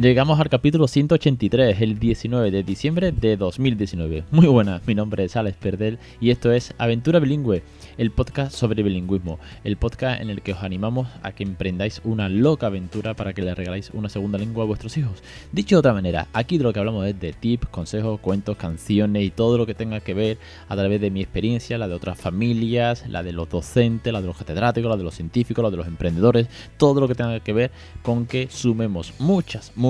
Llegamos al capítulo 183, el 19 de diciembre de 2019. Muy buenas, mi nombre es Alex Perdel y esto es Aventura Bilingüe, el podcast sobre bilingüismo, el podcast en el que os animamos a que emprendáis una loca aventura para que le regaláis una segunda lengua a vuestros hijos. Dicho de otra manera, aquí de lo que hablamos es de tips, consejos, cuentos, canciones y todo lo que tenga que ver a través de mi experiencia, la de otras familias, la de los docentes, la de los catedráticos, la de los científicos, la de los emprendedores, todo lo que tenga que ver con que sumemos muchas, muchas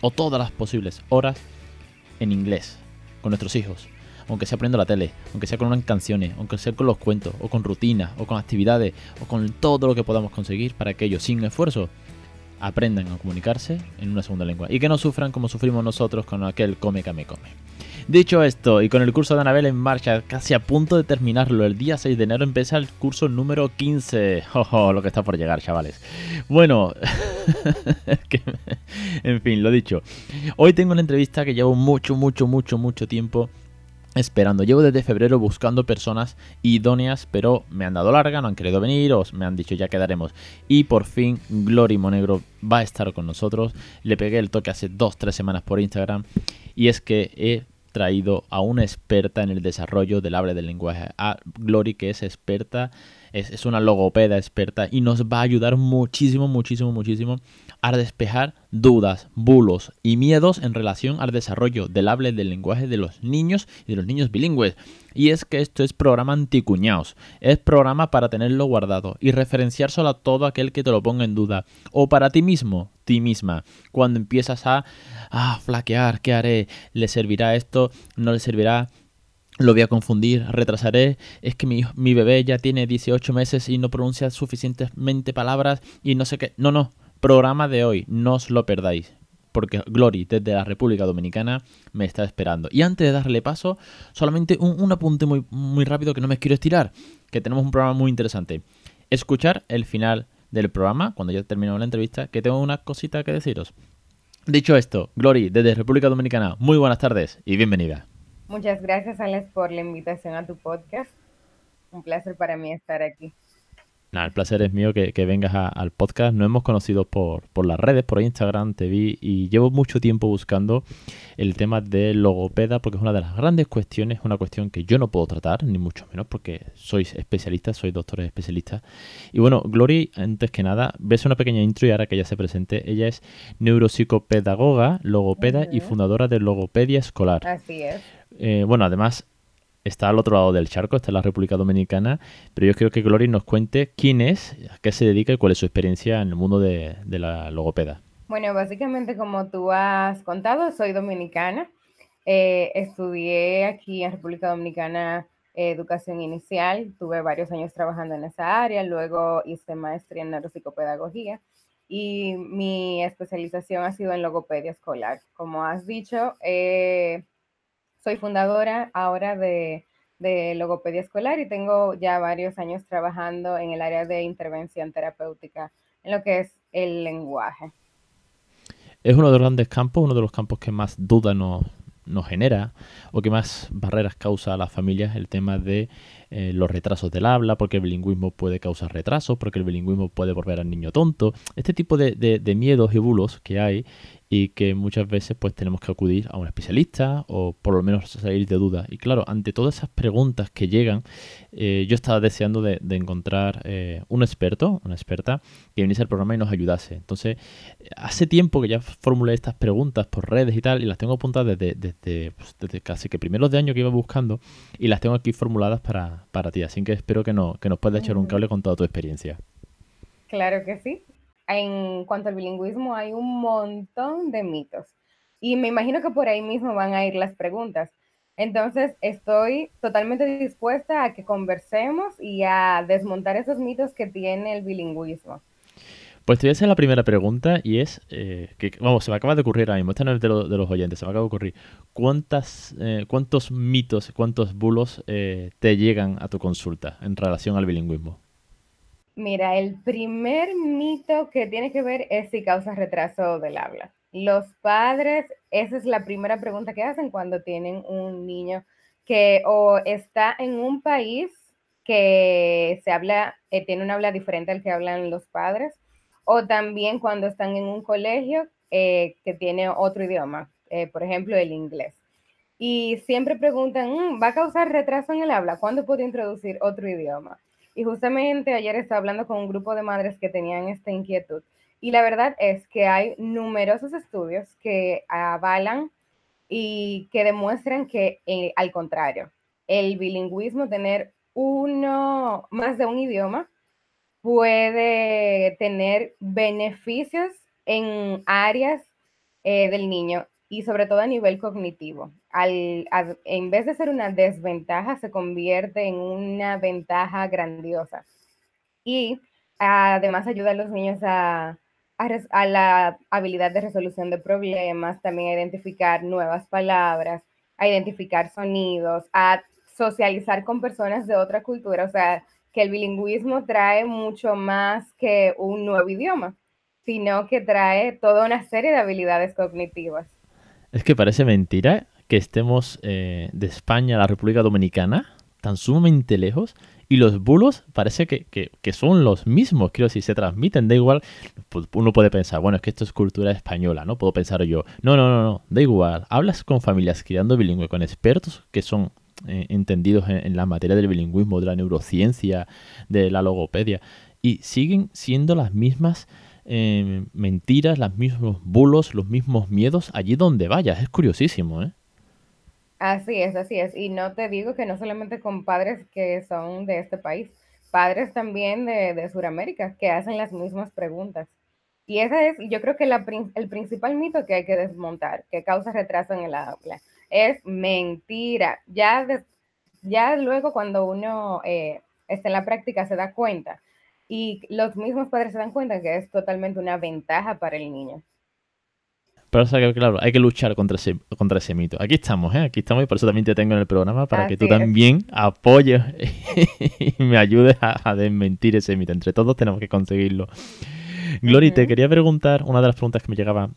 o todas las posibles horas en inglés con nuestros hijos. Aunque sea poniendo la tele, aunque sea con unas canciones, aunque sea con los cuentos, o con rutinas, o con actividades, o con todo lo que podamos conseguir para que ellos, sin esfuerzo, aprendan a comunicarse en una segunda lengua. Y que no sufran como sufrimos nosotros con aquel come, come, come. Dicho esto, y con el curso de Anabel en marcha, casi a punto de terminarlo, el día 6 de enero empieza el curso número 15. Ojo, lo que está por llegar, chavales. Bueno, en fin, lo dicho. Hoy tengo una entrevista que llevo mucho, mucho, mucho, mucho tiempo esperando. Llevo desde febrero buscando personas idóneas, pero me han dado larga, no han querido venir, o me han dicho ya quedaremos. Y por fin Glory Monegro va a estar con nosotros. Le pegué el toque hace 2-3 semanas por Instagram. Y es que he traído a una experta en el desarrollo del habla del lenguaje, a Glory, que es experta, es, es, una logopeda experta y nos va a ayudar muchísimo, muchísimo, muchísimo a despejar dudas, bulos y miedos en relación al desarrollo del habla del lenguaje de los niños y de los niños bilingües. Y es que esto es programa anticuñaos, es programa para tenerlo guardado y referenciar solo a todo aquel que te lo ponga en duda, o para ti mismo, ti misma, cuando empiezas a, a flaquear, ¿qué haré? ¿Le servirá esto? ¿No le servirá? lo voy a confundir, retrasaré, es que mi, mi, bebé ya tiene 18 meses y no pronuncia suficientemente palabras y no sé qué. No, no, programa de hoy, no os lo perdáis, porque Glory desde la República Dominicana me está esperando. Y antes de darle paso, solamente un, un apunte muy, muy rápido que no me quiero estirar, que tenemos un programa muy interesante. Escuchar el final del programa, cuando ya terminado la entrevista, que tengo una cosita que deciros. Dicho esto, Glory desde República Dominicana, muy buenas tardes y bienvenida. Muchas gracias, Alex, por la invitación a tu podcast. Un placer para mí estar aquí. Nada, el placer es mío que, que vengas a, al podcast. Nos hemos conocido por, por, las redes, por Instagram, te vi y llevo mucho tiempo buscando el tema de logopeda porque es una de las grandes cuestiones, una cuestión que yo no puedo tratar, ni mucho menos porque sois especialistas, sois doctores especialistas. Y bueno, Glory, antes que nada, ves una pequeña intro y ahora que ella se presente, ella es neuropsicopedagoga, logopeda uh -huh. y fundadora de Logopedia Escolar. Así es. Eh, bueno, además está al otro lado del charco, está en la República Dominicana, pero yo quiero que Glory nos cuente quién es, a qué se dedica y cuál es su experiencia en el mundo de, de la logopeda. Bueno, básicamente como tú has contado, soy dominicana. Eh, estudié aquí en República Dominicana eh, educación inicial, tuve varios años trabajando en esa área, luego hice maestría en neuropsicopedagogía y mi especialización ha sido en logopedia escolar. Como has dicho, eh, soy fundadora ahora de, de, Logopedia Escolar y tengo ya varios años trabajando en el área de intervención terapéutica en lo que es el lenguaje. Es uno de los grandes campos, uno de los campos que más duda nos, nos genera o que más barreras causa a las familias el tema de eh, los retrasos del habla, porque el bilingüismo puede causar retrasos, porque el bilingüismo puede volver al niño tonto, este tipo de, de, miedos y bulos que hay y que muchas veces pues tenemos que acudir a un especialista o por lo menos salir de dudas. Y claro, ante todas esas preguntas que llegan, eh, yo estaba deseando de, de encontrar eh, un experto, una experta, que viniese al programa y nos ayudase. Entonces, hace tiempo que ya formulé estas preguntas por redes y tal, y las tengo apuntadas desde, desde, pues, desde casi que primeros de año que iba buscando, y las tengo aquí formuladas para, para ti. Así que espero que, no, que nos puedas echar un cable con toda tu experiencia. Claro que sí en cuanto al bilingüismo hay un montón de mitos. Y me imagino que por ahí mismo van a ir las preguntas. Entonces, estoy totalmente dispuesta a que conversemos y a desmontar esos mitos que tiene el bilingüismo. Pues te voy a hacer la primera pregunta y es, eh, que vamos, se me acaba de ocurrir ahora mismo, esta no es de, de los oyentes, se me acaba de ocurrir, ¿cuántas, eh, ¿cuántos mitos, cuántos bulos eh, te llegan a tu consulta en relación al bilingüismo? Mira, el primer mito que tiene que ver es si causa retraso del habla. Los padres, esa es la primera pregunta que hacen cuando tienen un niño que o está en un país que se habla, eh, tiene un habla diferente al que hablan los padres, o también cuando están en un colegio eh, que tiene otro idioma, eh, por ejemplo, el inglés. Y siempre preguntan, mm, ¿va a causar retraso en el habla? ¿Cuándo puedo introducir otro idioma? Y justamente ayer estaba hablando con un grupo de madres que tenían esta inquietud. Y la verdad es que hay numerosos estudios que avalan y que demuestran que eh, al contrario, el bilingüismo, tener uno más de un idioma, puede tener beneficios en áreas eh, del niño y sobre todo a nivel cognitivo. Al, en vez de ser una desventaja, se convierte en una ventaja grandiosa. Y además ayuda a los niños a, a, la habilidad de resolución de problemas, también a identificar nuevas palabras, a identificar sonidos, a socializar con personas de otra cultura. O sea, que el bilingüismo trae mucho más que un nuevo idioma, sino que trae toda una serie de habilidades cognitivas. Es que parece mentira que estemos eh, de España a la República Dominicana tan sumamente lejos y los bulos parece que, son los mismos, quiero decir, se transmiten, da igual, pues uno puede pensar, bueno, es que esto es cultura española, ¿no? Puedo pensar yo, no, no, no, no, da igual, hablas con familias criando bilingüe, con expertos que son eh, entendidos en, la materia del bilingüismo, de la neurociencia, de la logopedia, y siguen siendo las mismas eh, mentiras, los mismos bulos, los mismos miedos allí donde vayas. Es curiosísimo, ¿eh? Así es, así es. Y no te digo que no solamente con padres que son de este país, padres también de, de Sudamérica que hacen las mismas preguntas. Y ese es, yo creo que la, el principal mito que hay que desmontar, que causa retraso en el habla es mentira. Ya, ya luego cuando uno eh, está en la práctica se da cuenta y los mismos padres se dan cuenta que es totalmente una ventaja para el niño. Pero que, claro, hay que luchar contra ese, contra ese mito. Aquí estamos, ¿eh? Aquí estamos y por eso también te tengo en el programa para que tú también apoyes y me ayudes a, desmentir ese mito. Entre todos tenemos que conseguirlo. Glory, te quería preguntar, una de las preguntas que me llegaba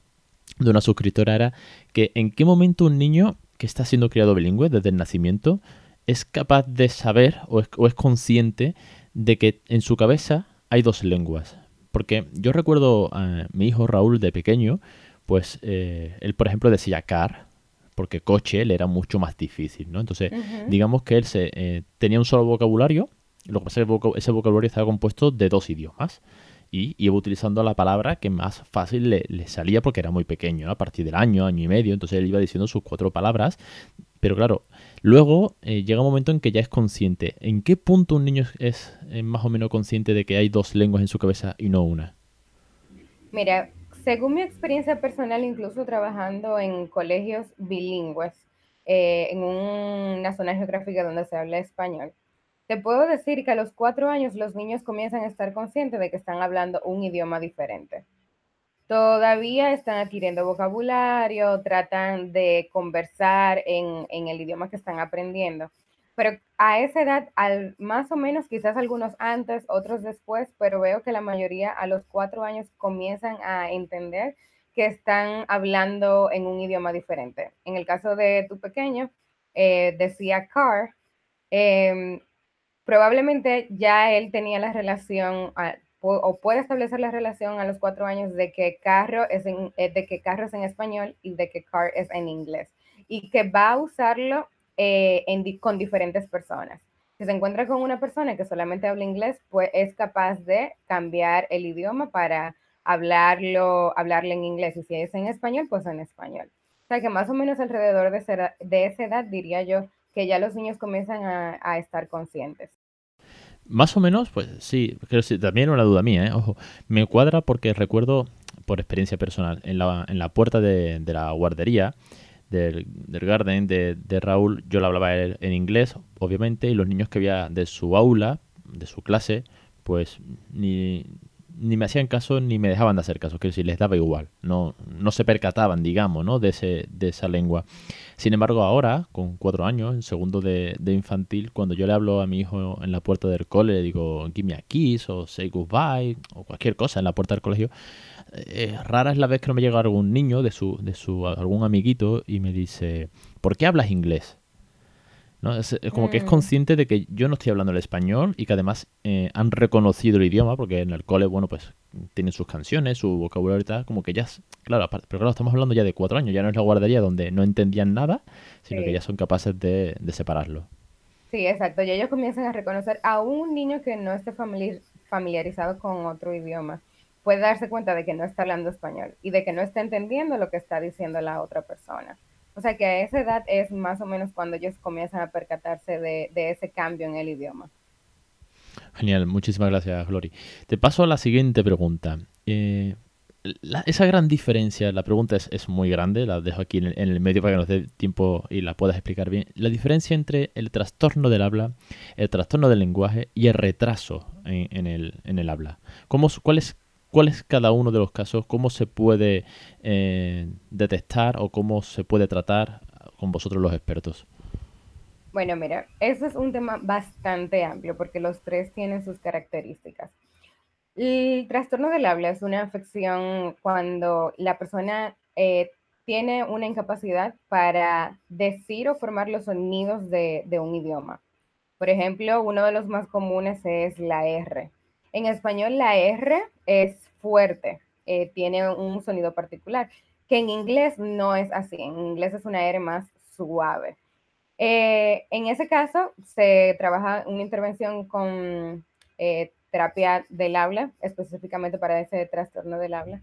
de una suscriptora era que en qué momento un niño que está siendo criado bilingüe desde el nacimiento es capaz de saber o es, consciente de que en su cabeza hay dos lenguas. Porque yo recuerdo a mi hijo Raúl de pequeño, pues eh, él, por ejemplo, decía car, porque coche le era mucho más difícil, ¿no? Entonces, digamos que él se, eh, tenía un solo vocabulario, lo que pasa es que ese vocabulario estaba compuesto de dos idiomas y iba utilizando la palabra que más fácil le, salía porque era muy pequeño, a partir del año, año y medio, entonces él iba diciendo sus cuatro palabras, pero claro, luego eh, llega un momento en que ya es consciente. ¿En qué punto un niño es, más o menos consciente de que hay dos lenguas en su cabeza y no una? Mira, según mi experiencia personal, incluso trabajando en colegios bilingües, eh, en una zona geográfica donde se habla español, te puedo decir que a los cuatro años los niños comienzan a estar conscientes de que están hablando un idioma diferente. Todavía están adquiriendo vocabulario, tratan de conversar en, el idioma que están aprendiendo. Pero a esa edad, al, más o menos, quizás algunos antes, otros después, pero veo que la mayoría a los cuatro años comienzan a entender que están hablando en un idioma diferente. En el caso de tu pequeño, eh, decía car, em, probablemente ya él tenía la relación o puede establecer la relación a los cuatro años de que carro es en, eh, de que carro en español y de que car es en inglés y que va a usarlo eh, con diferentes personas. Si se encuentra con una persona que solamente habla inglés, pues es capaz de cambiar el idioma para hablarlo, hablarle en inglés. Y si es en español, pues en español. O sea que más o menos alrededor de, de esa edad diría yo que ya los niños comienzan a, estar conscientes. Más o menos, pues sí, pero sí, también una duda mía, ¿eh? ojo, me cuadra porque recuerdo por experiencia personal, en la, en la puerta de, la guardería del, del garden de, de, Raúl, yo le hablaba en inglés, obviamente, y los niños que había de su aula, de su clase, pues ni, ni me hacían caso ni me dejaban de hacer caso, que si les daba igual, no, no se percataban, digamos, ¿no? de, ese, de esa lengua. Sin embargo, ahora, con cuatro años, en segundo de, infantil, cuando yo le hablo a mi hijo en la puerta del cole, le digo, give me a kiss, o say goodbye, o cualquier cosa en la puerta del colegio, eh, rara es la vez que no me llega algún niño de su, de su algún amiguito y me dice, ¿por qué hablas inglés? ¿No? Es, como que es mm. consciente de que yo no estoy hablando el español y que además eh, han reconocido el idioma, porque en el cole, bueno, pues tienen sus canciones, su vocabulario y tal, como que ya, claro, pero claro, estamos hablando ya de cuatro años, ya no es la guardería donde no entendían nada, sino que ya son capaces de, separarlo. Sí, exacto, y ellos comienzan a reconocer a un niño que no esté familiarizado con otro idioma, puede darse cuenta de que no está hablando español y de que no está entendiendo lo que está diciendo la otra persona. O sea que a esa edad es más o menos cuando ellos comienzan a percatarse de, ese cambio en el idioma. Genial, muchísimas gracias, Glory. Te paso a la siguiente pregunta. Eh, esa gran diferencia, la pregunta es, muy grande, la dejo aquí en el, medio para que nos dé tiempo y la puedas explicar bien. La diferencia entre el trastorno del habla, el trastorno del lenguaje y el retraso en, el, habla. ¿Cómo, cuál, es, ¿Cuál es cada uno de los casos? ¿Cómo se puede eh, detectar o cómo se puede tratar con vosotros los expertos? Bueno, mira, eso es un tema bastante amplio porque los tres tienen sus características. El trastorno del habla es una afección cuando la persona eh, tiene una incapacidad para decir o formar los sonidos de, de un idioma. Por ejemplo, uno de los más comunes es la R. En español la R es fuerte, eh, tiene un sonido particular, que en inglés no es así, en inglés es una R más suave. Eh, en ese caso, se trabaja una intervención con eh, terapia del habla, específicamente para ese trastorno del habla.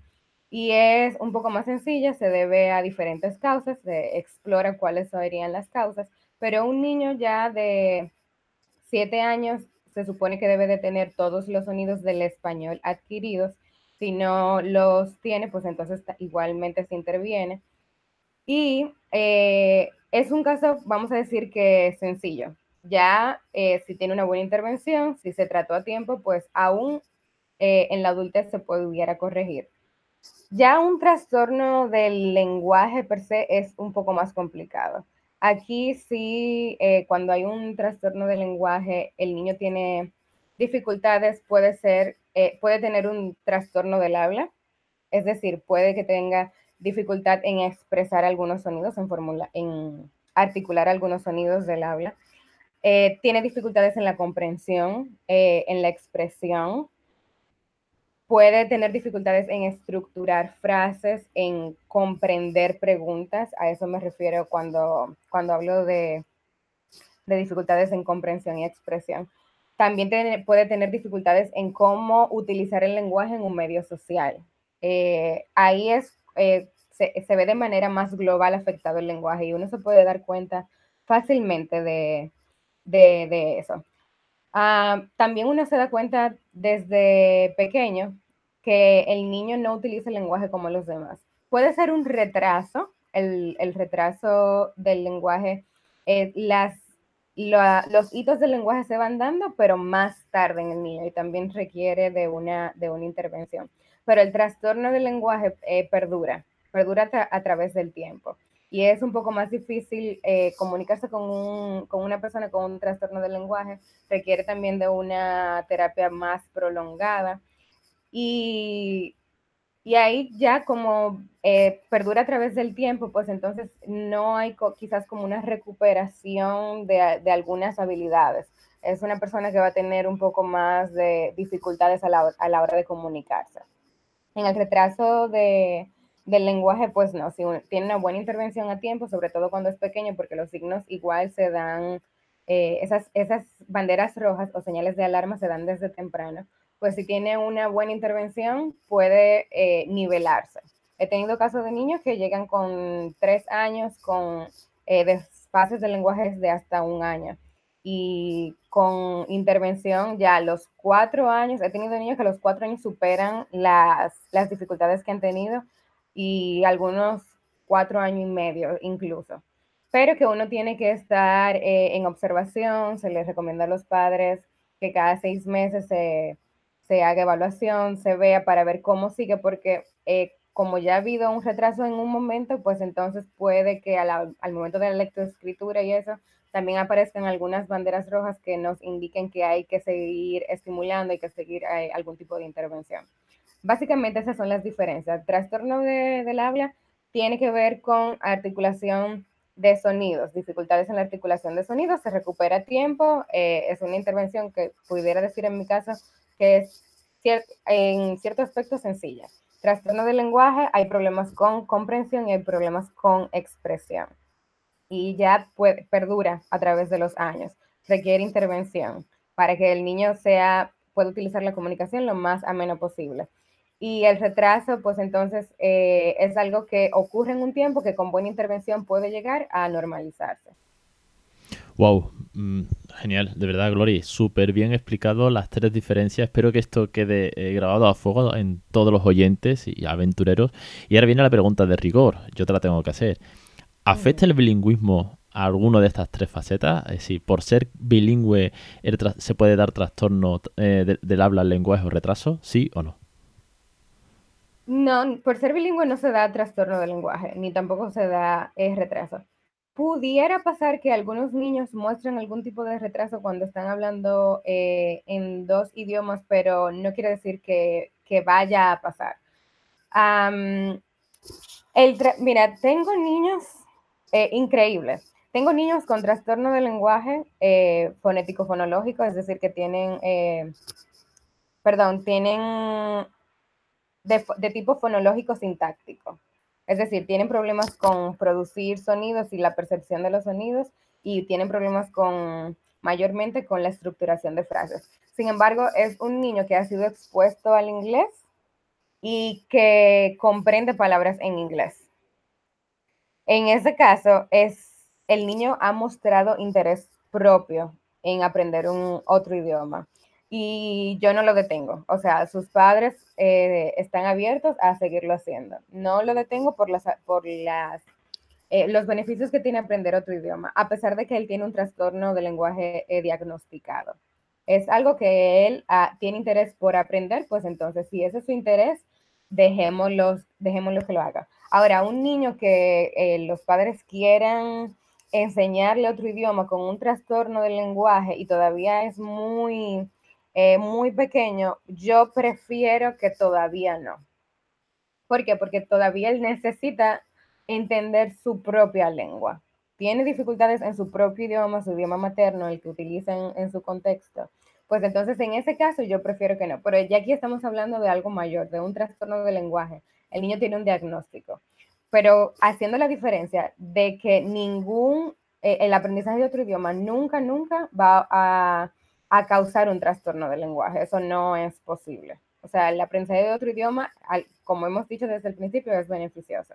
Y es un poco más sencilla, se debe a diferentes causas, se explora cuáles serían las causas, pero un niño ya de siete años se supone que debe de tener todos los sonidos del español adquiridos. Si no los tiene, pues entonces igualmente se interviene. Y eh, es un caso, vamos a decir que sencillo. Ya eh, si tiene una buena intervención, si se trató a tiempo, pues aún eh, en la adultez se pudiera corregir. Ya un trastorno del lenguaje per se es un poco más complicado. Aquí sí, eh, cuando hay un trastorno del lenguaje, el niño tiene dificultades, puede ser, eh, puede tener un trastorno del habla, es decir, puede que tenga dificultad en expresar algunos sonidos, en, formula, en articular algunos sonidos del habla. Eh, tiene dificultades en la comprensión, en la expresión, puede tener dificultades en estructurar frases, en comprender preguntas. A eso me refiero cuando, cuando hablo de, dificultades en comprensión y expresión. También puede tener dificultades en cómo utilizar el lenguaje en un medio social. Eh, ahí es, eh, se, ve de manera más global afectado el lenguaje y uno se puede dar cuenta fácilmente de, de eso. Ah, también uno se da cuenta desde pequeño que el niño no utiliza el lenguaje como los demás. Puede ser un retraso, el, retraso del lenguaje. Eh, las, los hitos del lenguaje se van dando, pero más tarde en el niño y también requiere de una, de una intervención. Pero el trastorno del lenguaje eh, perdura, perdura a través del tiempo y es un poco más difícil eh, comunicarse con, un, con, una persona con un trastorno del lenguaje, requiere también de una terapia más prolongada y, y ahí ya como eh, perdura a través del tiempo, pues entonces no hay quizás como una recuperación de, de, algunas habilidades. Es una persona que va a tener un poco más de dificultades a la, a la hora de comunicarse. En el retraso de, del lenguaje, pues no, si tiene una buena intervención a tiempo, sobre todo cuando es pequeño, porque los signos igual se dan, eh, esas, esas banderas rojas o señales de alarma se dan desde temprano, pues si tiene una buena intervención puede eh, nivelarse. He tenido casos de niños que llegan con tres años con eh, desfases de lenguaje de hasta un año y con intervención ya a los cuatro años, he tenido niños que a los cuatro años superan las, las dificultades que han tenido y algunos cuatro años y medio incluso. Pero que uno tiene que estar eh, en observación, se les recomienda a los padres que cada seis meses se, se haga evaluación, se vea para ver cómo sigue, porque eh, como ya ha habido un retraso en un momento, pues entonces puede que al momento de la lectoescritura y eso, también aparezcan algunas banderas rojas que nos indiquen que hay que seguir estimulando, hay que seguir eh, algún tipo de intervención. Básicamente esas son las diferencias. Trastorno de, del habla tiene que ver con articulación de sonidos, dificultades en la articulación de sonidos, se recupera tiempo, eh, es una intervención que pudiera decir en mi caso que es en cierto aspecto sencilla. Trastorno del lenguaje, hay problemas con comprensión y hay problemas con expresión. Y ya perdura a través de los años. Requiere intervención para que el niño sea, pueda utilizar la comunicación lo más ameno posible. Y el retraso, pues entonces eh, es algo que ocurre en un tiempo que con buena intervención puede llegar a normalizarse. Wow, mm, genial, de verdad, Glory, súper bien explicado las tres diferencias. Espero que esto quede eh, grabado a fuego en todos los oyentes y aventureros. Y ahora viene la pregunta de rigor, yo te la tengo que hacer. ¿Afecta el bilingüismo a alguno de estas tres facetas? Es decir, por ser bilingüe, ¿se puede dar trastorno eh, del habla, lenguaje o retraso? ¿Sí o no? No, por ser bilingüe no se da trastorno del lenguaje, ni tampoco se da eh, retraso pudiera pasar que algunos niños muestren algún tipo de retraso cuando están hablando eh, en dos idiomas, pero no quiere decir que, vaya a pasar. mira, tengo niños eh, increíbles. Tengo niños con trastorno de lenguaje eh, fonético-fonológico, es decir, que tienen, perdón, tienen de tipo fonológico sintáctico. Es decir, tienen problemas con producir sonidos y la percepción de los sonidos y tienen problemas con mayormente con la estructuración de frases. Sin embargo, es un niño que ha sido expuesto al inglés y que comprende palabras en inglés. En ese caso, es el niño ha mostrado interés propio en aprender un otro idioma y yo no lo detengo. O sea, sus padres eh, están abiertos a seguirlo haciendo. No lo detengo por, las, por las, eh, los beneficios que tiene aprender otro idioma, a pesar de que él tiene un trastorno de lenguaje eh, diagnosticado. Es algo que él ah, tiene interés por aprender, pues entonces si ese es su interés, dejémoslo, dejémoslo que lo haga. Ahora, un niño que los padres quieran enseñarle otro idioma con un trastorno del lenguaje y todavía es muy eh, muy pequeño, yo prefiero que todavía no. ¿Por qué? Porque todavía él necesita entender su propia lengua. Tiene dificultades en su propio idioma, su idioma materno, el que utiliza en, su contexto. Pues entonces en ese caso yo prefiero que no. Pero ya aquí estamos hablando de algo mayor, de un trastorno de lenguaje. El niño tiene un diagnóstico. Pero haciendo la diferencia de que ningún, eh, el aprendizaje de otro idioma nunca, nunca va a a causar un trastorno del lenguaje. Eso no es posible. O sea, el aprendizaje de otro idioma, como hemos dicho desde el principio, es beneficioso.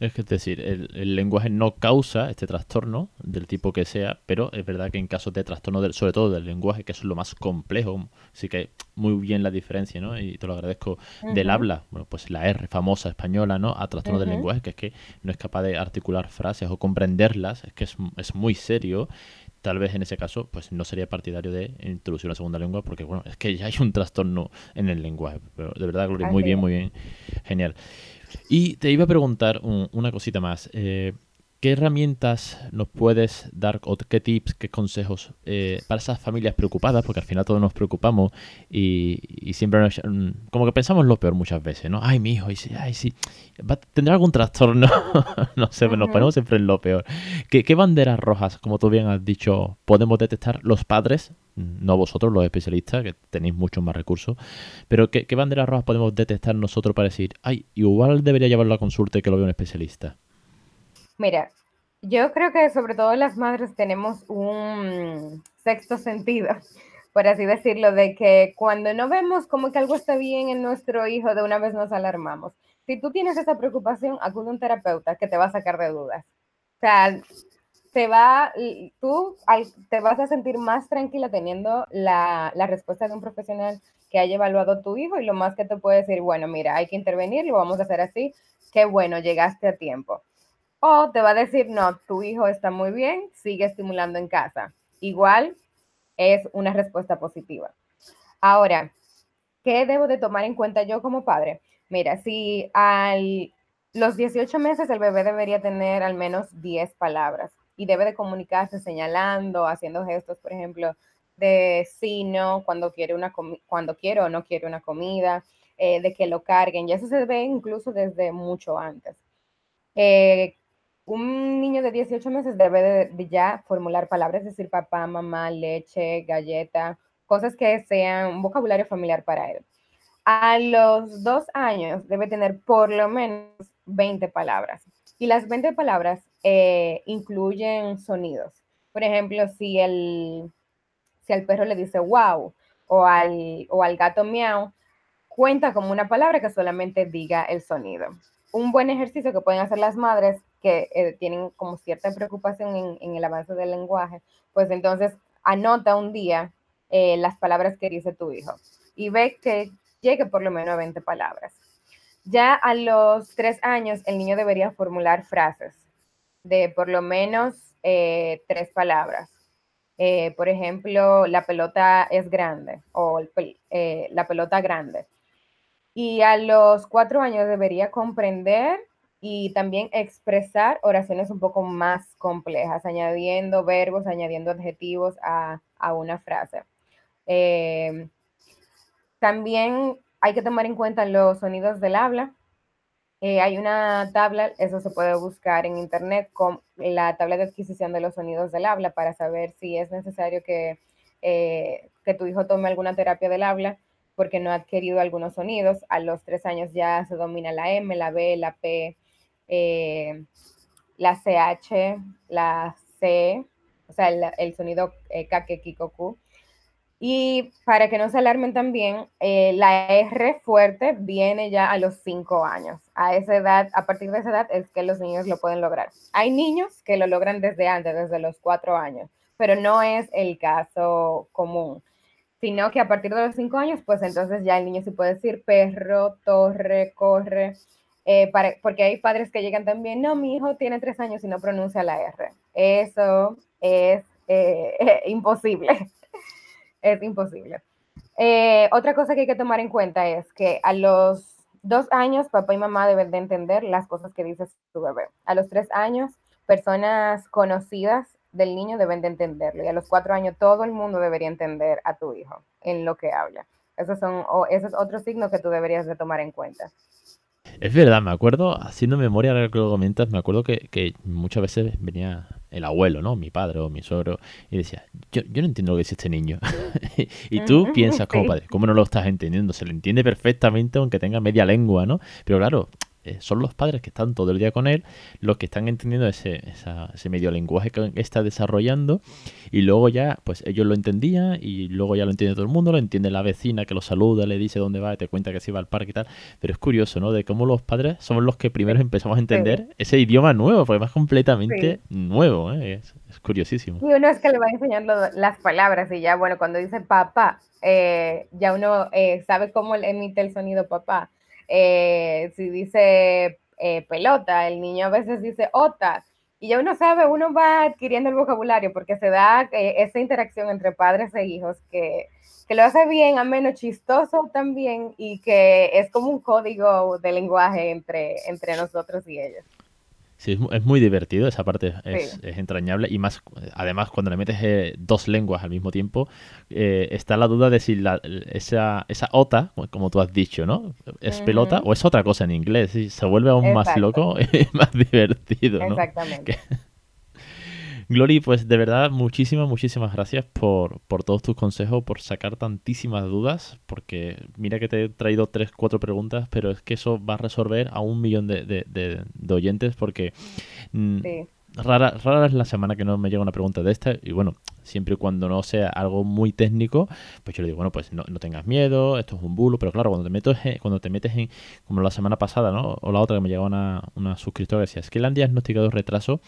Es que es decir, el, lenguaje no causa este trastorno del tipo que sea, pero es verdad que en casos de trastorno, del, sobre todo del lenguaje, que es lo más complejo, sí que muy bien la diferencia, ¿no? Y te lo agradezco, del habla, bueno, pues la R famosa española, ¿no? A trastorno del lenguaje, que es que no es capaz de articular frases o comprenderlas, es que es, es muy serio tal vez en ese caso pues no sería partidario de introducir una segunda lengua porque bueno es que ya hay un trastorno en el lenguaje. Pero de verdad Gloria muy bien muy bien. Genial. Y te iba a preguntar una cosita más. Eh, ¿Qué herramientas nos puedes dar o qué tips, qué consejos eh, para esas familias preocupadas? Porque al final todos nos preocupamos y, siempre nos, mm, como que pensamos lo peor muchas veces, ¿no? Ay, mi hijo, ay, sí, ¿tendrá algún trastorno? no sé, nos ponemos siempre en lo peor. ¿Qué, banderas rojas, como tú bien has dicho, podemos detectar los padres? No vosotros, los especialistas, que tenéis muchos más recursos. Pero ¿qué, ¿qué banderas rojas podemos detectar nosotros para decir, ay, igual debería llevarlo a consulta y que lo vea un especialista? Mira, yo creo que sobre todo las madres tenemos un sexto sentido, por así decirlo, de que cuando no vemos como que algo está bien en nuestro hijo, de una vez nos alarmamos. Si tú tienes esa preocupación, acude a un terapeuta que te va a sacar de dudas. O sea, te va, tú te vas a sentir más tranquila teniendo la, la respuesta de un profesional que haya evaluado a tu hijo y lo más que te puede decir, bueno, mira, hay que intervenir, lo vamos a hacer así, qué bueno, llegaste a tiempo. O te va a decir, no, tu hijo está muy bien, sigue estimulando en casa. Igual es una respuesta positiva. Ahora, ¿qué debo de tomar en cuenta yo como padre? Mira, si a los 18 meses el bebé debería tener al menos 10 palabras y debe de comunicarse señalando, haciendo gestos, por ejemplo, de sí, no, cuando quiere, una cuando quiere o no quiere una comida, eh, de que lo carguen. Y eso se ve incluso desde mucho antes. Eh, un niño de 18 meses debe de, ya formular palabras, es decir, papá, mamá, leche, galleta, cosas que sean un vocabulario familiar para él. A los dos años debe tener por lo menos 20 palabras. Y las 20 palabras eh, incluyen sonidos. Por ejemplo, si el, si al perro le dice wow o al, o al gato miau, cuenta como una palabra que solamente diga el sonido. Un buen ejercicio que pueden hacer las madres que eh, tienen como cierta preocupación en, el avance del lenguaje, pues entonces anota un día eh, las palabras que dice tu hijo y ve que llegue por lo menos a 20 palabras. Ya a los tres años, el niño debería formular frases de por lo menos eh, tres palabras. Por ejemplo, la pelota es grande o la pelota grande. Y a los cuatro años debería comprender y también expresar oraciones un poco más complejas, añadiendo verbos, añadiendo adjetivos a, a una frase. también hay que tomar en cuenta los sonidos del habla, eh, hay una tabla, eso se puede buscar en internet, con la tabla de adquisición de los sonidos del habla para saber si es necesario que, eh, que tu hijo tome alguna terapia del habla porque no ha adquirido algunos sonidos. A los tres años ya se domina la M, la B, la P, eh, la CH, la C, o sea, el, el sonido Kake, Kikoku. Y para que no se alarmen también, eh, la R fuerte viene ya a los cinco años. A esa edad, a partir de esa edad es que los niños lo pueden lograr. Hay niños que lo logran desde antes, desde los cuatro años, pero no es el caso común, sino que a partir de los cinco años, pues entonces ya el niño se puede decir perro, torre, corre, eh, porque hay padres que llegan también, no, mi hijo tiene tres años y no pronuncia la R. Eso es eh, imposible es imposible. Eh, otra cosa que hay que tomar en cuenta es que a los dos años papá y mamá deben de entender las cosas que dice su bebé. A los tres años, personas conocidas del niño deben de entenderlo. Y a los cuatro años, todo el mundo debería entender a tu hijo en lo que habla. Esos son, o ese es otro signo que tú deberías de tomar en cuenta. Es verdad, me acuerdo, haciendo memoria lo que lo comentas, me acuerdo que, que muchas veces venía el abuelo, ¿no? Mi padre o mi suegro, y decía, yo, yo no entiendo lo que dice este niño. y tú piensas como padre, ¿cómo no lo estás entendiendo? Se le entiende perfectamente aunque tenga media lengua, ¿no? Pero claro, eh, son los padres que están todo el día con él los que están entendiendo ese, ese medio lenguaje que está desarrollando y luego ya, pues ellos lo entendían y luego ya lo entiende todo el mundo, lo entiende la vecina que lo saluda, le dice dónde va, te cuenta que se va al parque y tal, pero es curioso, ¿no? De cómo los padres somos los que primero empezamos a entender ese idioma nuevo, porque es completamente nuevo, ¿eh? es, curiosísimo. Y uno es que le va enseñando las palabras y ya, bueno, cuando dice papá, eh, ya uno sabe cómo emite el sonido papá eh, si dice eh, pelota, el niño a veces dice ota. Y ya uno sabe, uno va adquiriendo el vocabulario porque se da eh, esa interacción entre padres e hijos que, que, lo hace bien, ameno, chistoso también y que es como un código de lenguaje entre, entre nosotros y ellos. Sí, es, muy divertido, esa parte es, entrañable y más, además cuando le metes eh, dos lenguas al mismo tiempo, eh, está la duda de si la, esa, esa OTA, como tú has dicho, ¿no? ¿Es pelota o es otra cosa en inglés? Y se vuelve aún más loco y más divertido, ¿no? Exactamente. Glory, pues de verdad, muchísimas, muchísimas gracias por, por todos tus consejos, por sacar tantísimas dudas, porque mira que te he traído tres, cuatro preguntas, pero es que eso va a resolver a un millón de, de, de, oyentes, porque mm, rara, rara es la semana que no me llega una pregunta de esta, y bueno, siempre y cuando no sea algo muy técnico, pues yo le digo, bueno, pues no, no tengas miedo, esto es un bulo, pero claro, cuando te metes en, cuando te metes en, como la semana pasada, ¿no? O la otra que me llegó una, una suscriptora que decía, es que le han diagnosticado retraso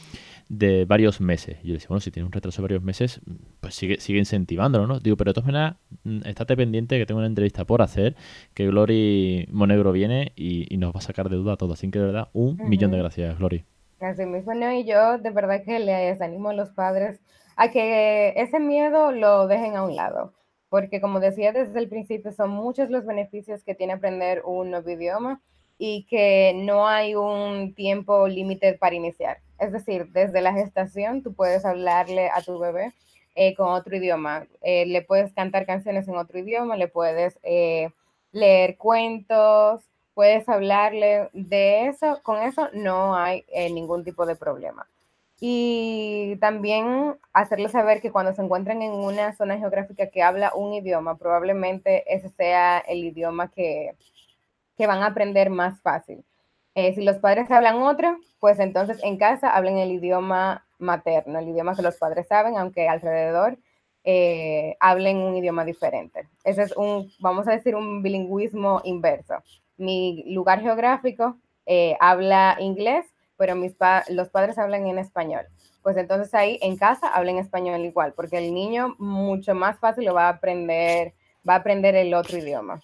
de varios meses. Y yo le decía, bueno, si tiene un retraso de varios meses, pues sigue, sigue incentivándolo, ¿no? Digo, pero de todas maneras, mm, estate pendiente que tengo una entrevista por hacer, que Glory Monegro viene y, nos va a sacar de duda todo. Así que de verdad, un millón de gracias, Glory. Así mismo, no, y yo de verdad que les animo a los padres a que ese miedo lo dejen a un lado. porque como decía desde el principio, son muchos los beneficios que tiene aprender un nuevo idioma y que no hay un tiempo límite para iniciar. Es decir, desde la gestación tú puedes hablarle a tu bebé eh, con otro idioma. Eh, le puedes cantar canciones en otro idioma, le puedes eh, leer cuentos, puedes hablarle de eso. Con eso no hay ningún tipo de problema. Y también hacerle saber que cuando se encuentran en una zona geográfica que habla un idioma, probablemente ese sea el idioma que, que van a aprender más fácil. Eh, si los padres hablan otro, pues entonces en casa hablen el idioma materno, el idioma que los padres saben, aunque alrededor eh, hablen un idioma diferente. Ese es un, vamos a decir, un bilingüismo inverso. Mi lugar geográfico eh, habla inglés, pero mis los padres hablan en español. Pues entonces ahí en casa hablen español igual, porque el niño mucho más fácil lo va a aprender, va a aprender el otro idioma.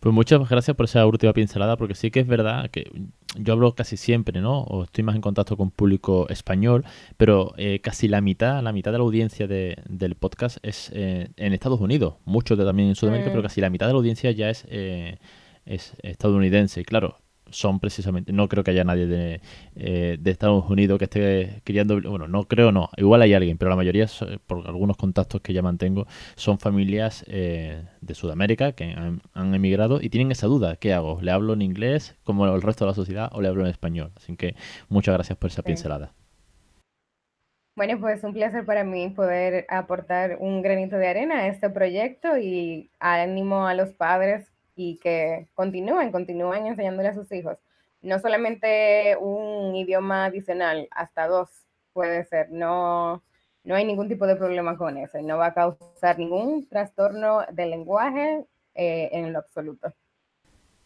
Pues muchas gracias por esa última pincelada, porque sí que es verdad que yo hablo casi siempre, ¿no? O estoy más en contacto con público español, pero eh, casi la mitad, la mitad de la audiencia del podcast es eh, en Estados Unidos, muchos de también en Sudamérica, pero mm. casi la mitad de la audiencia ya es, eh, es estadounidense. Y claro, son precisamente, no creo que haya nadie de, eh, de, Estados Unidos que esté queriendo, bueno, no creo, no, igual hay alguien, pero la mayoría, por algunos contactos que ya mantengo, son familias eh, de Sudamérica que han, emigrado y tienen esa duda, ¿qué hago? ¿Le hablo en inglés como el resto de la sociedad o le hablo en español? Así que muchas gracias por esa pincelada. Bueno, pues un placer para mí poder aportar un granito de arena a este proyecto y ánimo a los padres y que continúen, continúen enseñándole a sus hijos. No solamente un idioma adicional, hasta dos puede ser. No, no hay ningún tipo de problema con eso. No va a causar ningún trastorno del lenguaje eh, en lo absoluto.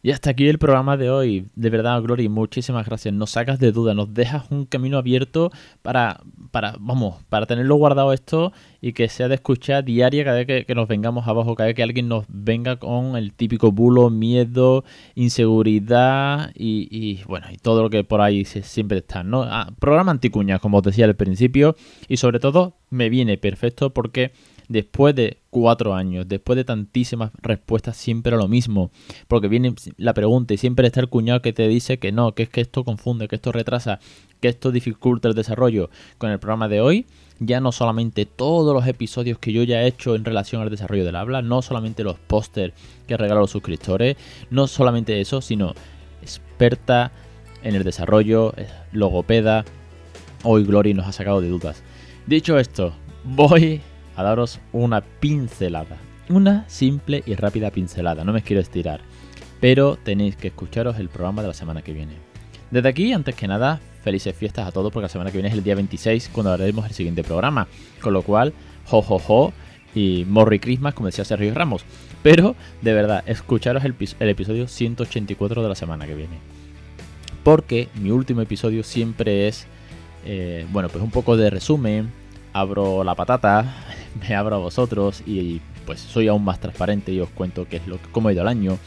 Y hasta aquí el programa de hoy. De verdad, Glory, muchísimas gracias. Nos sacas de duda, nos dejas un camino abierto para, para, vamos, para tenerlo guardado esto y que sea de escuchar diaria cada vez que, nos vengamos abajo, cada vez que alguien nos venga con el típico bulo, miedo, inseguridad y, bueno, y todo lo que por ahí siempre está, ¿no? Ah, programa anticuña, como os decía al principio, y sobre todo me viene perfecto porque después de cuatro años, después de tantísimas respuestas, siempre lo mismo. Porque viene la pregunta y siempre está el cuñado que te dice que no, que es que esto confunde, que esto retrasa, que esto dificulta el desarrollo. Con el programa de hoy, ya no solamente todos los episodios que yo ya he hecho en relación al desarrollo del habla, no solamente los pósters que regalo a los suscriptores, no solamente eso, sino experta en el desarrollo, logopeda. Hoy Glory nos ha sacado de dudas. Dicho esto, voy a daros una pincelada. Una simple y rápida pincelada, no me quiero estirar. Pero tenéis que escucharos el programa de la semana que viene. Desde aquí, antes que nada, felices fiestas a todos porque la semana que viene es el día 26 cuando haremos el siguiente programa. Con lo cual, jo jo jo y Morri Christmas, como decía Sergio Ramos. Pero, de verdad, escucharos el, episodio 184 de la semana que viene. Porque mi último episodio siempre es, eh, bueno, pues un poco de resumen, abro la patata, me abro a vosotros y pues soy aún más transparente y os cuento qué es lo cómo ha ido el año,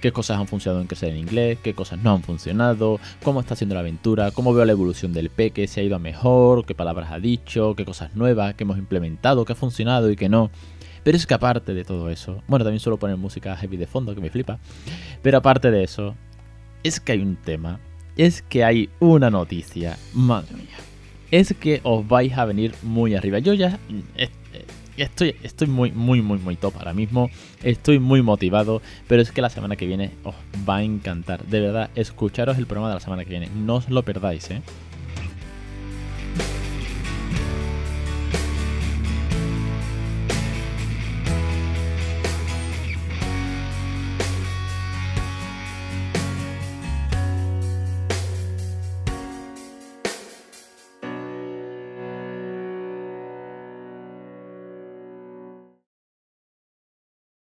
qué cosas han funcionado en crecer en inglés, qué cosas no han funcionado, cómo está haciendo la aventura, cómo veo la evolución del peque, si ha ido a mejor, qué palabras ha dicho, qué cosas nuevas que hemos implementado, qué ha funcionado y qué no. Pero es que aparte de todo eso, bueno, también suelo poner música heavy de fondo que me flipa, pero aparte de eso, es que hay un tema, es que hay una noticia, madre mía es que os vais a venir muy arriba. Yo ya eh, estoy, estoy muy, muy, muy, muy top ahora mismo. Estoy muy motivado, pero es que la semana que viene os va a encantar. De verdad, escucharos el programa de la semana que viene. No os lo perdáis, ¿eh?